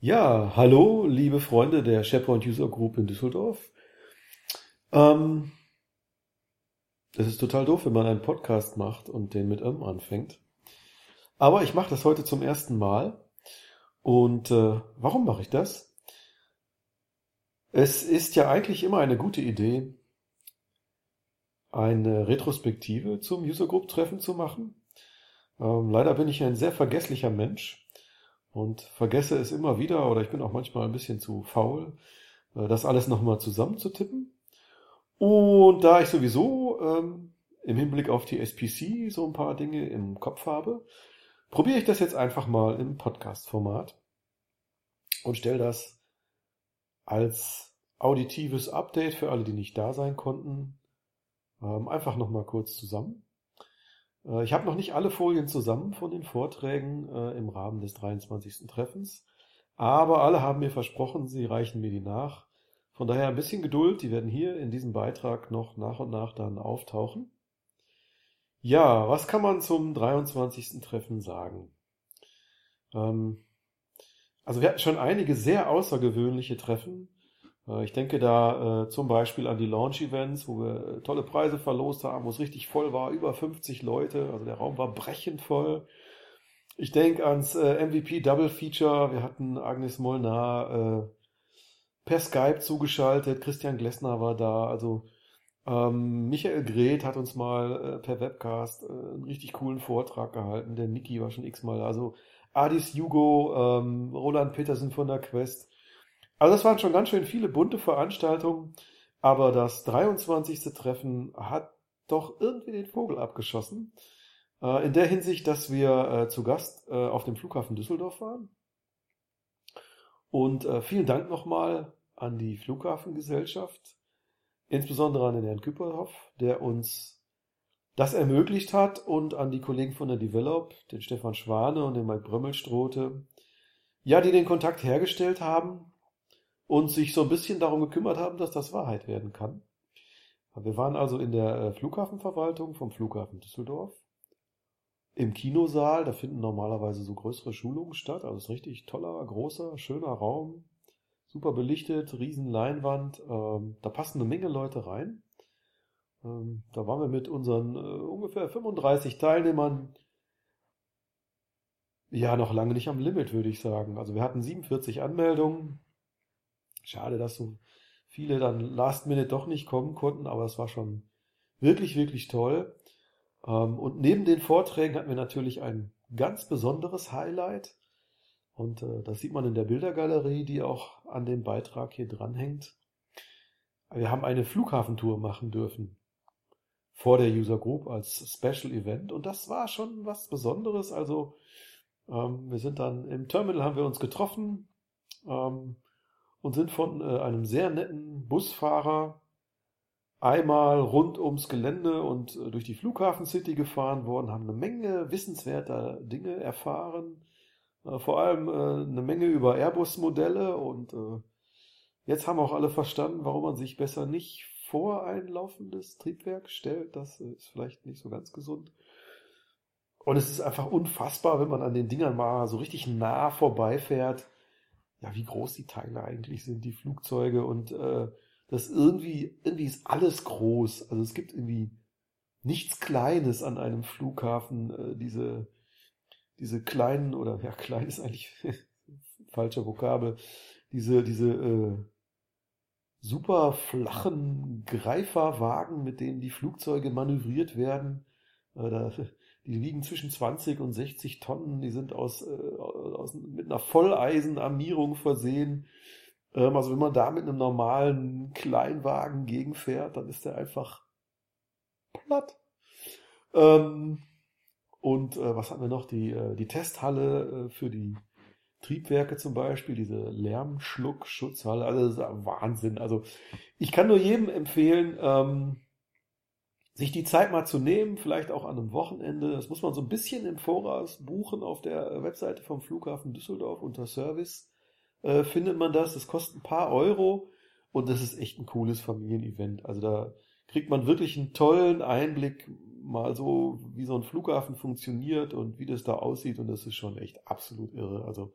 Ja, hallo, liebe Freunde der SharePoint User Group in Düsseldorf. Ähm, es ist total doof, wenn man einen Podcast macht und den mit M anfängt. Aber ich mache das heute zum ersten Mal. Und äh, warum mache ich das? Es ist ja eigentlich immer eine gute Idee, eine Retrospektive zum User Group Treffen zu machen. Ähm, leider bin ich ein sehr vergesslicher Mensch und vergesse es immer wieder oder ich bin auch manchmal ein bisschen zu faul, äh, das alles nochmal zusammenzutippen. Und da ich sowieso ähm, im Hinblick auf die SPC so ein paar Dinge im Kopf habe, probiere ich das jetzt einfach mal im Podcast-Format und stelle das als auditives Update für alle, die nicht da sein konnten, ähm, einfach nochmal kurz zusammen. Äh, ich habe noch nicht alle Folien zusammen von den Vorträgen äh, im Rahmen des 23. Treffens, aber alle haben mir versprochen, sie reichen mir die nach. Von daher ein bisschen Geduld, die werden hier in diesem Beitrag noch nach und nach dann auftauchen. Ja, was kann man zum 23. Treffen sagen? Ähm, also wir hatten schon einige sehr außergewöhnliche Treffen. Äh, ich denke da äh, zum Beispiel an die Launch-Events, wo wir äh, tolle Preise verlost haben, wo es richtig voll war, über 50 Leute, also der Raum war brechend voll. Ich denke ans äh, MVP Double Feature, wir hatten Agnes Molnar äh, per Skype zugeschaltet, Christian Glessner war da, also ähm, Michael Greth hat uns mal äh, per Webcast einen richtig coolen Vortrag gehalten, der Niki war schon x-mal, also Adis Hugo, ähm, Roland Petersen von der Quest, also das waren schon ganz schön viele bunte Veranstaltungen, aber das 23. Treffen hat doch irgendwie den Vogel abgeschossen. Äh, in der Hinsicht, dass wir äh, zu Gast äh, auf dem Flughafen Düsseldorf waren. Und vielen Dank nochmal an die Flughafengesellschaft, insbesondere an den Herrn Küpperhoff, der uns das ermöglicht hat und an die Kollegen von der Develop, den Stefan Schwane und den Mike Brömmelstrote, ja, die den Kontakt hergestellt haben und sich so ein bisschen darum gekümmert haben, dass das Wahrheit werden kann. Wir waren also in der äh, Flughafenverwaltung vom Flughafen Düsseldorf. Im Kinosaal, da finden normalerweise so größere Schulungen statt. Also es ist richtig toller, großer, schöner Raum. Super belichtet, riesen Leinwand. Ähm, da passen eine Menge Leute rein. Ähm, da waren wir mit unseren äh, ungefähr 35 Teilnehmern ja noch lange nicht am Limit, würde ich sagen. Also wir hatten 47 Anmeldungen. Schade, dass so viele dann Last Minute doch nicht kommen konnten, aber es war schon wirklich, wirklich toll. Ähm, und neben den Vorträgen hatten wir natürlich ein ganz besonderes Highlight. Und äh, das sieht man in der Bildergalerie, die auch an dem Beitrag hier dranhängt. Wir haben eine Flughafentour machen dürfen vor der User Group als Special Event und das war schon was Besonderes. Also ähm, wir sind dann im Terminal haben wir uns getroffen, ähm, und sind von äh, einem sehr netten Busfahrer einmal rund ums Gelände und äh, durch die Flughafen City gefahren worden, haben eine Menge wissenswerter Dinge erfahren, äh, vor allem äh, eine Menge über Airbus-Modelle und äh, jetzt haben auch alle verstanden, warum man sich besser nicht vor ein laufendes Triebwerk stellt. Das äh, ist vielleicht nicht so ganz gesund. Und es ist einfach unfassbar, wenn man an den Dingern mal so richtig nah vorbeifährt ja, wie groß die Teile eigentlich sind, die Flugzeuge und äh, das irgendwie, irgendwie ist alles groß. Also es gibt irgendwie nichts Kleines an einem Flughafen, äh, diese, diese kleinen, oder ja, klein ist eigentlich falscher Vokabel, diese, diese äh, super flachen Greiferwagen, mit denen die Flugzeuge manövriert werden. Äh, da die wiegen zwischen 20 und 60 Tonnen, die sind aus, äh, aus mit einer Volleisenarmierung versehen. Ähm, also wenn man da mit einem normalen Kleinwagen gegenfährt, dann ist der einfach platt. Ähm, und äh, was haben wir noch? Die, äh, die Testhalle äh, für die Triebwerke zum Beispiel, diese Lärmschluckschutzhalle, also das ist Wahnsinn. Also ich kann nur jedem empfehlen, ähm, sich die Zeit mal zu nehmen, vielleicht auch an einem Wochenende. Das muss man so ein bisschen im Voraus buchen auf der Webseite vom Flughafen Düsseldorf unter Service. Äh, findet man das. Das kostet ein paar Euro und das ist echt ein cooles Familienevent. Also da kriegt man wirklich einen tollen Einblick mal so, wie so ein Flughafen funktioniert und wie das da aussieht und das ist schon echt absolut irre. Also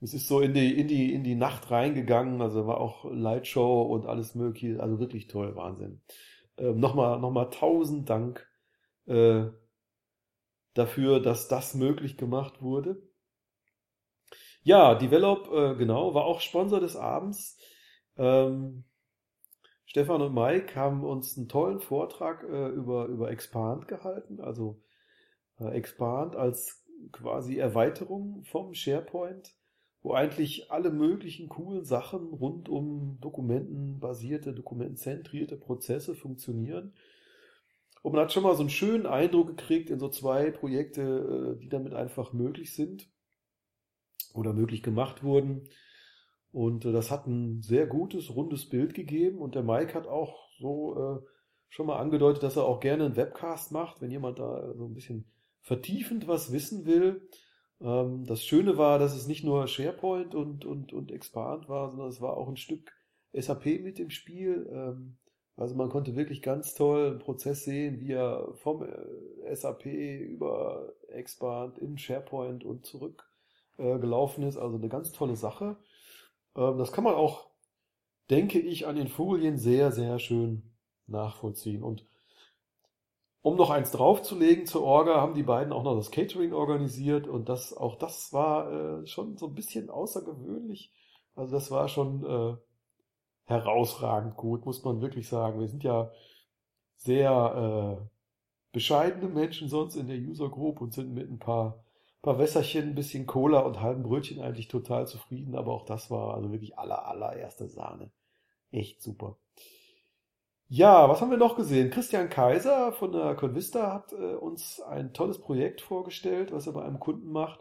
es ist so in die, in die, in die Nacht reingegangen, also war auch Lightshow und alles mögliche, also wirklich toll, Wahnsinn. Ähm, nochmal, nochmal tausend Dank äh, dafür, dass das möglich gemacht wurde. Ja, Develop, äh, genau, war auch Sponsor des Abends. Ähm, Stefan und Mike haben uns einen tollen Vortrag äh, über, über Expand gehalten, also äh, Expand als quasi Erweiterung vom SharePoint wo eigentlich alle möglichen coolen Sachen rund um dokumentenbasierte, dokumentenzentrierte Prozesse funktionieren. Und man hat schon mal so einen schönen Eindruck gekriegt in so zwei Projekte, äh, die damit einfach möglich sind oder möglich gemacht wurden. Und äh, das hat ein sehr gutes, rundes Bild gegeben. Und der Mike hat auch so äh, schon mal angedeutet, dass er auch gerne einen Webcast macht, wenn jemand da so ein bisschen vertiefend was wissen will. Ähm, das Schöne war, dass es nicht nur SharePoint und, und, und Expand war, sondern es war auch ein Stück SAP mit dem Spiel. Ähm, also man konnte wirklich ganz toll einen Prozess sehen, wie er vom äh, SAP über Expand in SharePoint und zurück äh, gelaufen ist. Also eine ganz tolle Sache. Ähm, das kann man auch, denke ich, an den Folien sehr, sehr schön nachvollziehen. Und um noch eins draufzulegen zur Orga, haben die beiden auch noch das Catering organisiert und das, auch das war äh, schon so ein bisschen außergewöhnlich. Also das war schon äh, herausragend gut, muss man wirklich sagen. Wir sind ja sehr äh, bescheidene Menschen sonst in der User Group und sind mit ein paar, paar Wässerchen, ein bisschen Cola und halben Brötchen eigentlich total zufrieden, aber auch das war also wirklich aller, allererste Sahne. Echt super. Ja, was haben wir noch gesehen? Christian Kaiser von der Convista hat äh, uns ein tolles Projekt vorgestellt, was er bei einem Kunden macht,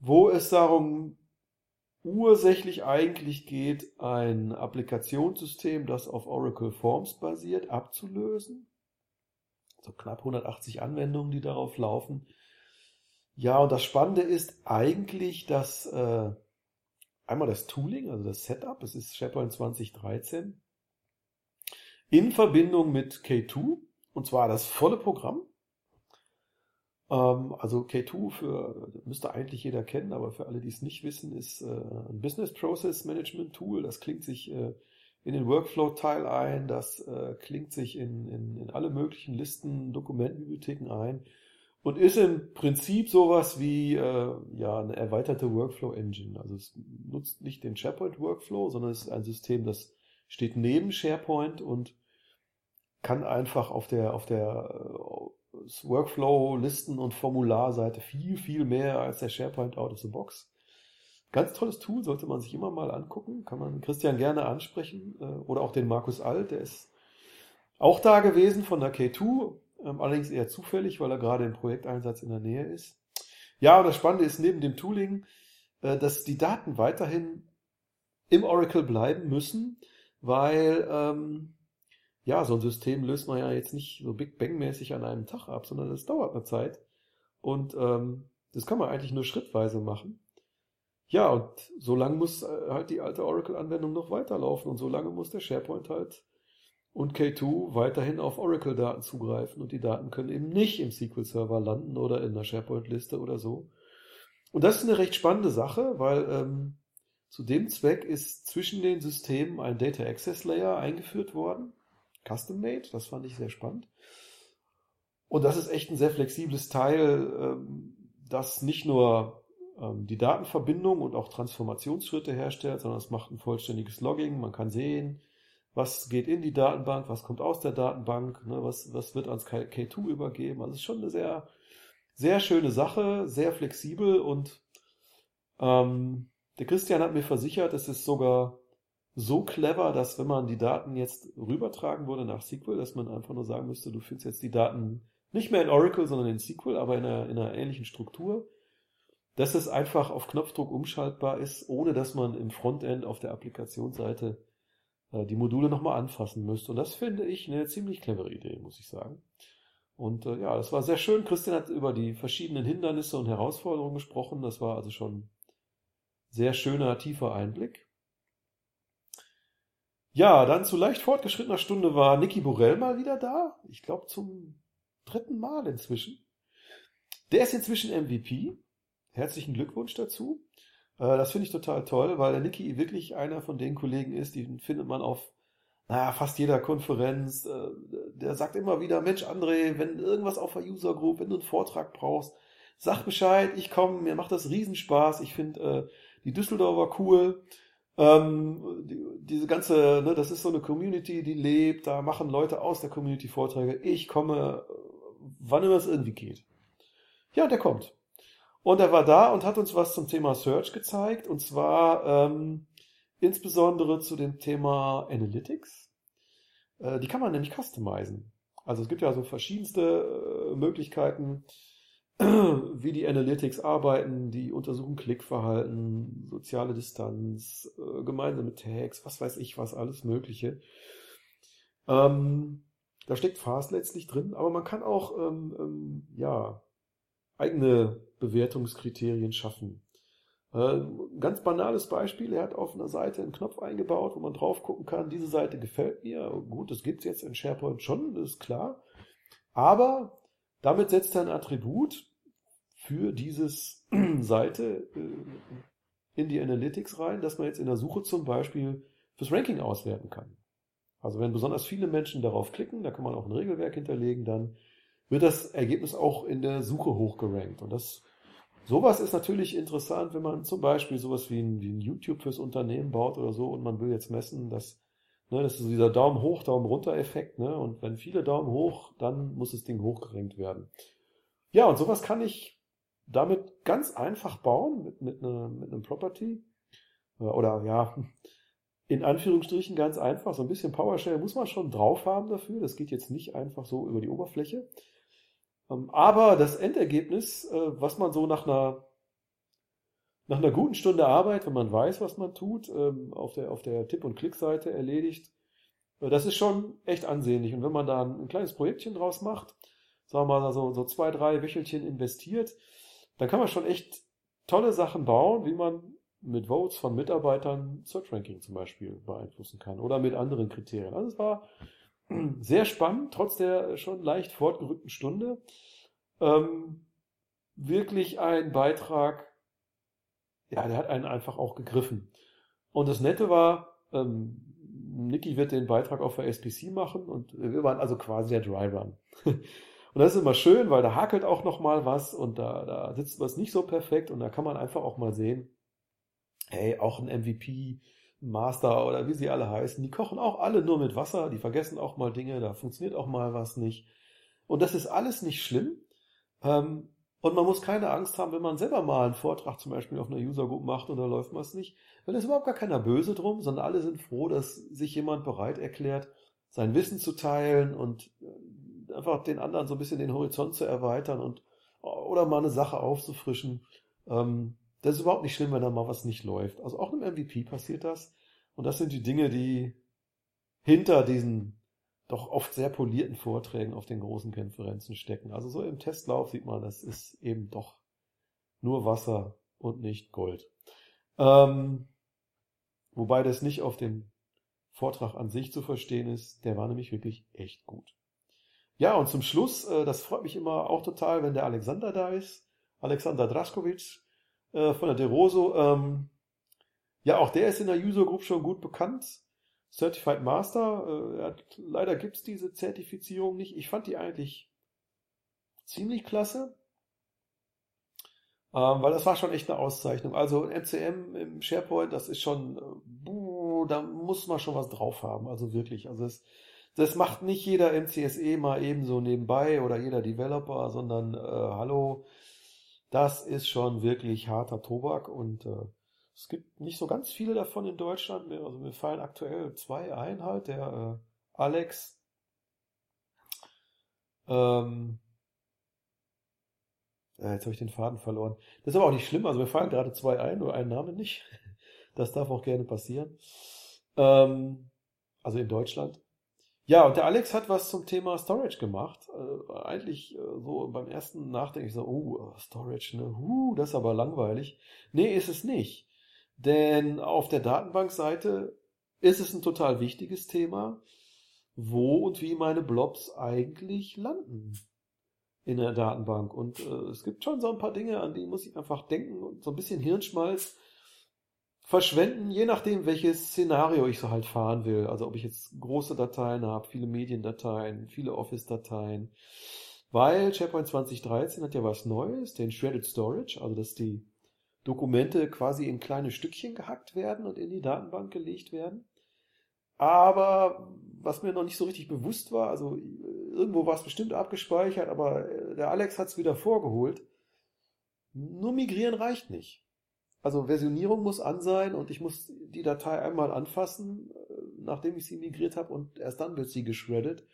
wo es darum ursächlich eigentlich geht, ein Applikationssystem, das auf Oracle Forms basiert, abzulösen. So knapp 180 Anwendungen, die darauf laufen. Ja, und das Spannende ist eigentlich, dass äh, einmal das Tooling, also das Setup, es ist SharePoint 2013 in Verbindung mit K2 und zwar das volle Programm. Ähm, also K2 für, müsste eigentlich jeder kennen, aber für alle, die es nicht wissen, ist äh, ein Business Process Management Tool. Das klingt sich äh, in den Workflow-Teil ein, das äh, klingt sich in, in, in alle möglichen Listen, Dokumentenbibliotheken ein und ist im Prinzip sowas wie ja eine erweiterte Workflow Engine. Also es nutzt nicht den SharePoint Workflow, sondern es ist ein System, das steht neben SharePoint und kann einfach auf der, auf der äh, Workflow, Listen und Formularseite viel, viel mehr als der SharePoint out of the box. Ganz tolles Tool, sollte man sich immer mal angucken. Kann man Christian gerne ansprechen äh, oder auch den Markus Alt, der ist auch da gewesen von der K2, ähm, allerdings eher zufällig, weil er gerade im Projekteinsatz in der Nähe ist. Ja, und das Spannende ist neben dem Tooling, äh, dass die Daten weiterhin im Oracle bleiben müssen, weil ähm, ja, so ein System löst man ja jetzt nicht so Big Bang-mäßig an einem Tag ab, sondern das dauert eine Zeit. Und ähm, das kann man eigentlich nur schrittweise machen. Ja, und so lange muss äh, halt die alte Oracle-Anwendung noch weiterlaufen und so lange muss der SharePoint halt und K2 weiterhin auf Oracle-Daten zugreifen und die Daten können eben nicht im SQL-Server landen oder in der SharePoint-Liste oder so. Und das ist eine recht spannende Sache, weil ähm, zu dem Zweck ist zwischen den Systemen ein Data Access Layer eingeführt worden, custom made, das fand ich sehr spannend. Und das ist echt ein sehr flexibles Teil, ähm, das nicht nur ähm, die Datenverbindung und auch Transformationsschritte herstellt, sondern es macht ein vollständiges Logging. Man kann sehen, was geht in die Datenbank, was kommt aus der Datenbank, ne, was, was wird ans K2 übergeben. Also es ist schon eine sehr, sehr schöne Sache, sehr flexibel und ähm, der Christian hat mir versichert, es ist sogar so clever, dass wenn man die Daten jetzt rübertragen würde nach SQL, dass man einfach nur sagen müsste, du findest jetzt die Daten nicht mehr in Oracle, sondern in SQL, aber in einer, in einer ähnlichen Struktur, dass es einfach auf Knopfdruck umschaltbar ist, ohne dass man im Frontend auf der Applikationsseite äh, die Module nochmal anfassen müsste. Und das finde ich eine ziemlich clevere Idee, muss ich sagen. Und äh, ja, das war sehr schön. Christian hat über die verschiedenen Hindernisse und Herausforderungen gesprochen. Das war also schon sehr schöner, tiefer Einblick. Ja, dann zu leicht fortgeschrittener Stunde war Niki Borell mal wieder da. Ich glaube zum dritten Mal inzwischen. Der ist inzwischen MVP. Herzlichen Glückwunsch dazu. Äh, das finde ich total toll, weil der Niki wirklich einer von den Kollegen ist, die findet man auf naja, fast jeder Konferenz. Äh, der sagt immer wieder, Mensch André, wenn irgendwas auf der User Group, wenn du einen Vortrag brauchst, sag Bescheid, ich komme, mir macht das Riesenspaß. Ich finde äh, die Düsseldorfer cool. Ähm, die, diese ganze, ne, das ist so eine Community, die lebt, da machen Leute aus der Community Vorträge. Ich komme, wann immer es irgendwie geht. Ja, der kommt. Und er war da und hat uns was zum Thema Search gezeigt, und zwar ähm, insbesondere zu dem Thema Analytics. Äh, die kann man nämlich customizen. Also es gibt ja so verschiedenste äh, Möglichkeiten, wie die Analytics arbeiten, die untersuchen Klickverhalten, soziale Distanz, äh, gemeinsame Tags, was weiß ich was, alles Mögliche. Ähm, da steckt Fast letztlich drin, aber man kann auch ähm, ähm, ja, eigene Bewertungskriterien schaffen. Äh, ganz banales Beispiel, er hat auf einer Seite einen Knopf eingebaut, wo man drauf gucken kann, diese Seite gefällt mir. Gut, das gibt es jetzt in SharePoint schon, das ist klar. Aber damit setzt er ein Attribut für dieses Seite äh, in die Analytics rein, dass man jetzt in der Suche zum Beispiel fürs Ranking auswerten kann. Also wenn besonders viele Menschen darauf klicken, da kann man auch ein Regelwerk hinterlegen, dann wird das Ergebnis auch in der Suche hochgerankt. Und das, sowas ist natürlich interessant, wenn man zum Beispiel sowas wie ein, wie ein YouTube fürs Unternehmen baut oder so und man will jetzt messen, dass Ne, das ist dieser Daumen hoch, Daumen runter Effekt. Ne? Und wenn viele Daumen hoch, dann muss das Ding hochgerenkt werden. Ja, und sowas kann ich damit ganz einfach bauen mit, mit, eine, mit einem Property. Äh, oder ja, in Anführungsstrichen ganz einfach. So ein bisschen PowerShell muss man schon drauf haben dafür. Das geht jetzt nicht einfach so über die Oberfläche. Ähm, aber das Endergebnis, äh, was man so nach einer nach einer guten Stunde Arbeit, wenn man weiß, was man tut, ähm, auf der, auf der Tipp- und Klickseite erledigt, äh, das ist schon echt ansehnlich. Und wenn man da ein, kleines Projektchen draus macht, sagen wir mal so, so zwei, drei Wöchelchen investiert, dann kann man schon echt tolle Sachen bauen, wie man mit Votes von Mitarbeitern Search Ranking zum Beispiel beeinflussen kann oder mit anderen Kriterien. Also es war sehr spannend, trotz der schon leicht fortgerückten Stunde. Ähm, wirklich ein Beitrag, ja, der hat einen einfach auch gegriffen. Und das Nette war, ähm, Niki wird den Beitrag auch für SPC machen und wir waren also quasi der Dry Run. Und das ist immer schön, weil da hakelt auch noch mal was und da, da sitzt was nicht so perfekt und da kann man einfach auch mal sehen, hey, auch ein MVP, Master oder wie sie alle heißen, die kochen auch alle nur mit Wasser, die vergessen auch mal Dinge, da funktioniert auch mal was nicht. Und das ist alles nicht schlimm. Ähm, und man muss keine Angst haben, wenn man selber mal einen Vortrag zum Beispiel auf einer User Group macht und da läuft was nicht. Weil es überhaupt gar keiner böse drum, sondern alle sind froh, dass sich jemand bereit erklärt, sein Wissen zu teilen und äh, einfach den anderen so ein bisschen den Horizont zu erweitern und oder mal eine Sache aufzufrischen. Ähm, das ist überhaupt nicht schlimm, wenn da mal was nicht läuft. Also auch einem MVP passiert das. Und das sind die Dinge, die hinter diesen doch oft sehr polierten Vorträgen auf den großen Konferenzen stecken. Also so im Testlauf sieht man, das ist eben doch nur Wasser und nicht Gold. Ähm, wobei das nicht auf dem Vortrag an sich zu verstehen ist, der war nämlich wirklich echt gut. Ja, und zum Schluss, äh, das freut mich immer auch total, wenn der Alexander da ist, Alexander Draskovic äh, von der DeRoso. Ähm, ja, auch der ist in der User Group schon gut bekannt. Certified Master. Äh, leider gibt es diese Zertifizierung nicht. Ich fand die eigentlich ziemlich klasse. Ähm, weil das war schon echt eine Auszeichnung. Also MCM im SharePoint, das ist schon, äh, buh, da muss man schon was drauf haben. Also wirklich. Also es, das macht nicht jeder MCSE mal ebenso nebenbei oder jeder Developer, sondern äh, hallo, das ist schon wirklich harter Tobak und äh, es gibt nicht so ganz viele davon in Deutschland. Also mir fallen aktuell zwei ein halt. Der äh, Alex. Ähm, äh, jetzt habe ich den Faden verloren. Das ist aber auch nicht schlimm. Also mir fallen gerade zwei ein, nur einen Namen nicht. Das darf auch gerne passieren. Ähm, also in Deutschland. Ja, und der Alex hat was zum Thema Storage gemacht. Äh, eigentlich äh, so beim ersten Nachdenken ich so, oh, Storage, ne, uh, das ist aber langweilig. Nee, ist es nicht. Denn auf der Datenbankseite ist es ein total wichtiges Thema, wo und wie meine Blobs eigentlich landen in der Datenbank. Und äh, es gibt schon so ein paar Dinge, an die muss ich einfach denken und so ein bisschen Hirnschmalz. verschwenden, je nachdem, welches Szenario ich so halt fahren will. Also ob ich jetzt große Dateien habe, viele Mediendateien, viele Office-Dateien. Weil SharePoint 2013 hat ja was Neues, den Shredded Storage, also dass die Dokumente quasi in kleine Stückchen gehackt werden und in die Datenbank gelegt werden. Aber was mir noch nicht so richtig bewusst war, also irgendwo war es bestimmt abgespeichert, aber der Alex hat es wieder vorgeholt. Nur migrieren reicht nicht. Also Versionierung muss an sein und ich muss die Datei einmal anfassen, nachdem ich sie migriert habe und erst dann wird sie geschreddet.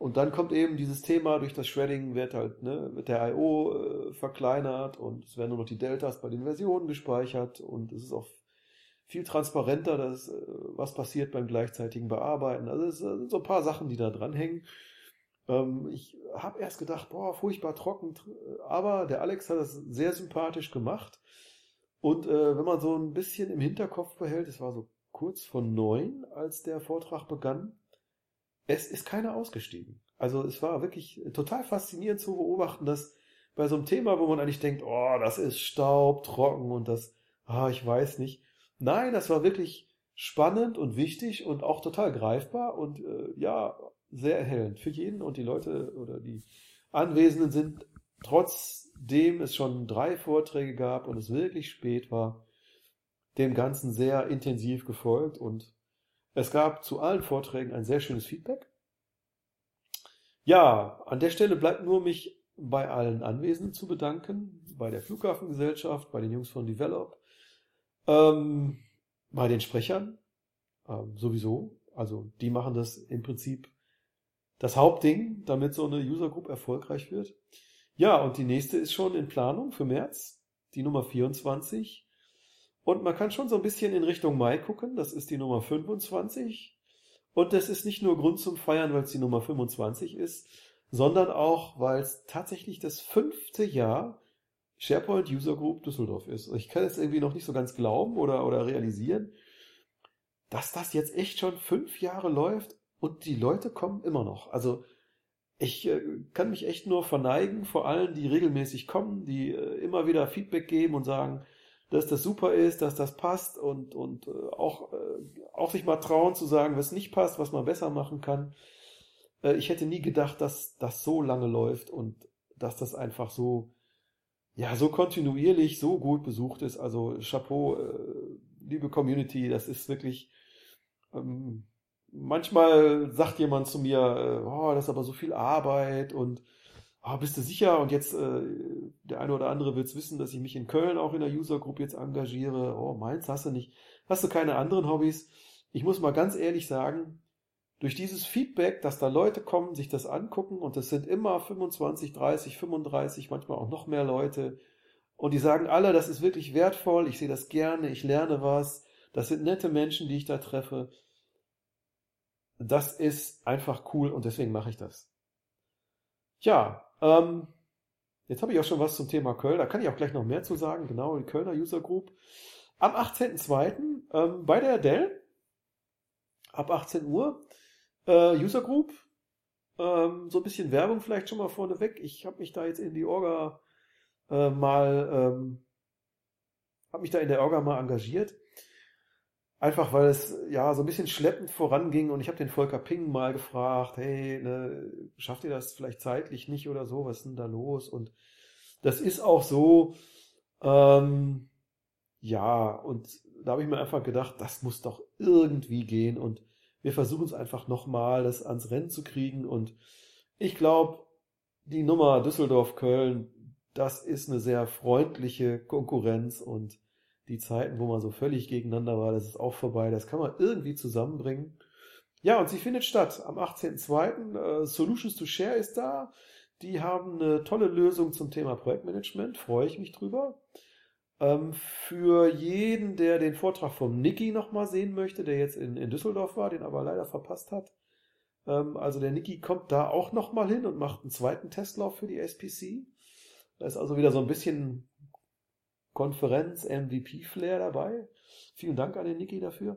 Und dann kommt eben dieses Thema, durch das Shredding wird halt, ne, wird der I.O. Äh, verkleinert und es werden nur noch die Deltas bei den Versionen gespeichert und es ist auch viel transparenter, dass, äh, was passiert beim gleichzeitigen Bearbeiten. Also es sind so ein paar Sachen, die da dranhängen. Ähm, ich habe erst gedacht, boah, furchtbar trocken, aber der Alex hat das sehr sympathisch gemacht. Und äh, wenn man so ein bisschen im Hinterkopf behält, es war so kurz vor neun, als der Vortrag begann, es ist keiner ausgestiegen. Also es war wirklich total faszinierend zu beobachten, dass bei so einem Thema, wo man eigentlich denkt, oh, das ist Staub, trocken und das, ah, ich weiß nicht. Nein, das war wirklich spannend und wichtig und auch total greifbar und äh, ja, sehr erhellend für jeden und die Leute oder die Anwesenden sind trotzdem es schon drei Vorträge gab und es wirklich spät war, dem Ganzen sehr intensiv gefolgt und es gab zu allen Vorträgen ein sehr schönes Feedback. Ja, an der Stelle bleibt nur mich bei allen Anwesenden zu bedanken, bei der Flughafengesellschaft, bei den Jungs von Develop, ähm, bei den Sprechern ähm, sowieso. Also die machen das im Prinzip das Hauptding, damit so eine User Group erfolgreich wird. Ja, und die nächste ist schon in Planung für März, die Nummer 24. Und man kann schon so ein bisschen in Richtung Mai gucken. Das ist die Nummer 25. Und das ist nicht nur Grund zum Feiern, weil es die Nummer 25 ist, sondern auch, weil es tatsächlich das fünfte Jahr SharePoint User Group Düsseldorf ist. Ich kann es irgendwie noch nicht so ganz glauben oder, oder realisieren, dass das jetzt echt schon fünf Jahre läuft und die Leute kommen immer noch. Also ich äh, kann mich echt nur verneigen vor allen, die regelmäßig kommen, die äh, immer wieder Feedback geben und sagen, dass das super ist, dass das passt und, und äh, auch, äh, auch sich mal trauen zu sagen, was nicht passt, was man besser machen kann. Äh, ich hätte nie gedacht, dass das so lange läuft und dass das einfach so, ja, so kontinuierlich, so gut besucht ist. Also Chapeau, äh, liebe Community, das ist wirklich, ähm, manchmal sagt jemand zu mir, äh, oh, das ist aber so viel Arbeit und oh, bist du sicher? Und jetzt, äh, der eine oder andere wird es wissen, dass ich mich in Köln auch in der User Group jetzt engagiere. Oh, meins hast du nicht. Hast du keine anderen Hobbys? Ich muss mal ganz ehrlich sagen, durch dieses Feedback, dass da Leute kommen, sich das angucken und es sind immer 25, 30, 35, manchmal auch noch mehr Leute und die sagen alle, das ist wirklich wertvoll, ich sehe das gerne, ich lerne was, das sind nette Menschen, die ich da treffe. Das ist einfach cool und deswegen mache ich das. Ja, ähm, jetzt habe ich auch schon was zum Thema Köln. Da kann ich auch gleich noch mehr zu sagen. Genau, die Kölner User Group. Am 18.02. Ähm, bei der Dell. Ab 18 Uhr. Äh, User Group. Ähm, so ein bisschen Werbung vielleicht schon mal vorneweg. Ich habe mich da jetzt in die Orga äh, mal, ähm, habe mich da in der Orga mal engagiert. Einfach weil es ja so ein bisschen schleppend voranging und ich habe den Volker Ping mal gefragt, hey, ne, schafft ihr das vielleicht zeitlich nicht oder so, was ist denn da los? Und das ist auch so, ähm, ja, und da habe ich mir einfach gedacht, das muss doch irgendwie gehen und wir versuchen es einfach nochmal, das ans Rennen zu kriegen und ich glaube, die Nummer Düsseldorf-Köln, das ist eine sehr freundliche Konkurrenz und die Zeiten, wo man so völlig gegeneinander war, das ist auch vorbei. Das kann man irgendwie zusammenbringen. Ja, und sie findet statt am 18.02. Äh, Solutions to Share ist da. Die haben eine tolle Lösung zum Thema Projektmanagement. Freue ich mich drüber. Ähm, für jeden, der den Vortrag vom Niki nochmal sehen möchte, der jetzt in, in Düsseldorf war, den aber leider verpasst hat. Ähm, also der Niki kommt da auch nochmal hin und macht einen zweiten Testlauf für die SPC. Da ist also wieder so ein bisschen Konferenz MVP-Flair dabei. Vielen Dank an den Niki dafür.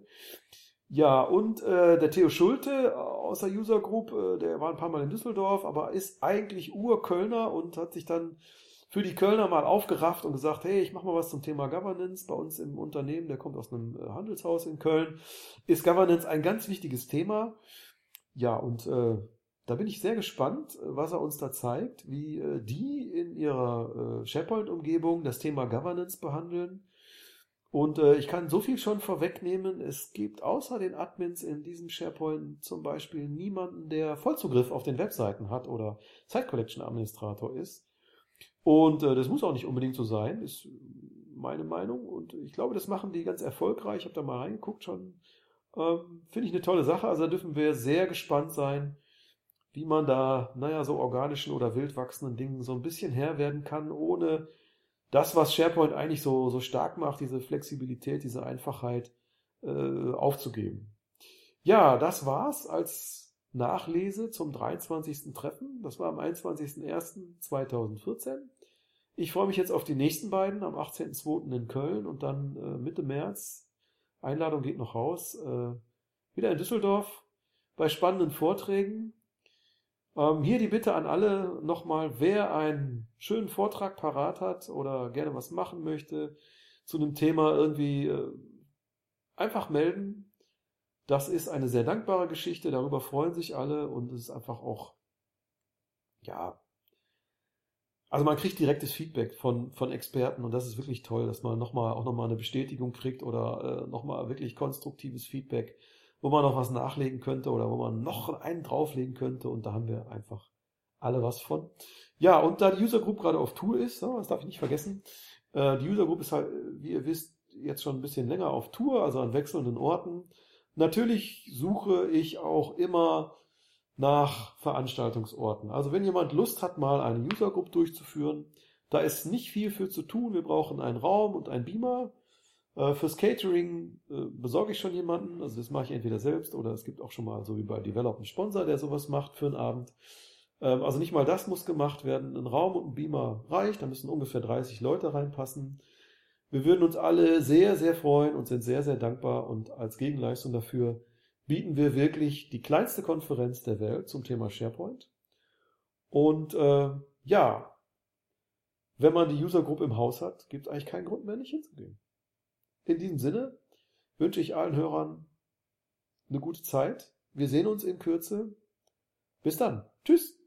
Ja, und äh, der Theo Schulte aus der User Group, äh, der war ein paar Mal in Düsseldorf, aber ist eigentlich Ur-Kölner und hat sich dann für die Kölner mal aufgerafft und gesagt, hey, ich mache mal was zum Thema Governance bei uns im Unternehmen, der kommt aus einem äh, Handelshaus in Köln, ist Governance ein ganz wichtiges Thema. Ja, und äh, da bin ich sehr gespannt, was er uns da zeigt, wie äh, die in ihrer äh, SharePoint-Umgebung das Thema Governance behandeln. Und äh, ich kann so viel schon vorwegnehmen, es gibt außer den Admins in diesem SharePoint zum Beispiel niemanden, der Vollzugriff auf den Webseiten hat oder Site Collection Administrator ist. Und äh, das muss auch nicht unbedingt so sein, ist meine Meinung. Und ich glaube, das machen die ganz erfolgreich. Ich habe da mal reingeguckt schon. Ähm, Finde ich eine tolle Sache. Also da dürfen wir sehr gespannt sein, wie man da, naja, so organischen oder wild wachsenden Dingen so ein bisschen Herr werden kann, ohne das, was SharePoint eigentlich so, so stark macht, diese Flexibilität, diese Einfachheit äh, aufzugeben. Ja, das war's als Nachlese zum 23. Treffen. Das war am 21.01.2014. Ich freue mich jetzt auf die nächsten beiden, am 18.02. in Köln und dann äh, Mitte März. Einladung geht noch raus. Äh, wieder in Düsseldorf bei spannenden Vorträgen. Ähm, hier die Bitte an alle nochmal, wer einen schönen Vortrag parat hat oder gerne was machen möchte zu einem Thema irgendwie äh, einfach melden. Das ist eine sehr dankbare Geschichte, darüber freuen sich alle und es ist einfach auch, ja, also man kriegt direktes Feedback von, von Experten und das ist wirklich toll, dass man nochmal, auch nochmal eine Bestätigung kriegt oder äh, nochmal wirklich konstruktives Feedback, wo man noch was nachlegen könnte oder wo man noch einen drauflegen könnte und da haben wir einfach alle was von. Ja, und da die User Group gerade auf Tour ist, das darf ich nicht vergessen, äh, die User Group ist halt, wie ihr wisst, jetzt schon ein bisschen länger auf Tour, also an wechselnden Orten. Natürlich suche ich auch immer nach Veranstaltungsorten. Also wenn jemand Lust hat, mal eine User Group durchzuführen, da ist nicht viel für zu tun. Wir brauchen einen Raum und einen Beamer. Äh, fürs Catering äh, besorge ich schon jemanden. Also das mache ich entweder selbst oder es gibt auch schon mal so wie bei Develop einen Sponsor, der sowas macht für einen Abend. Ähm, also nicht mal das muss gemacht werden. Ein Raum und ein Beamer reicht. Da müssen ungefähr 30 Leute reinpassen. Wir würden uns alle sehr, sehr freuen und sind sehr, sehr dankbar und als Gegenleistung dafür bieten wir wirklich die kleinste Konferenz der Welt zum Thema SharePoint. Und äh, ja, wenn man die User Group im Haus hat, gibt es eigentlich keinen Grund mehr, nicht hinzugehen. In diesem Sinne wünsche ich allen Hörern eine gute Zeit. Wir sehen uns in Kürze. Bis dann. Tschüss.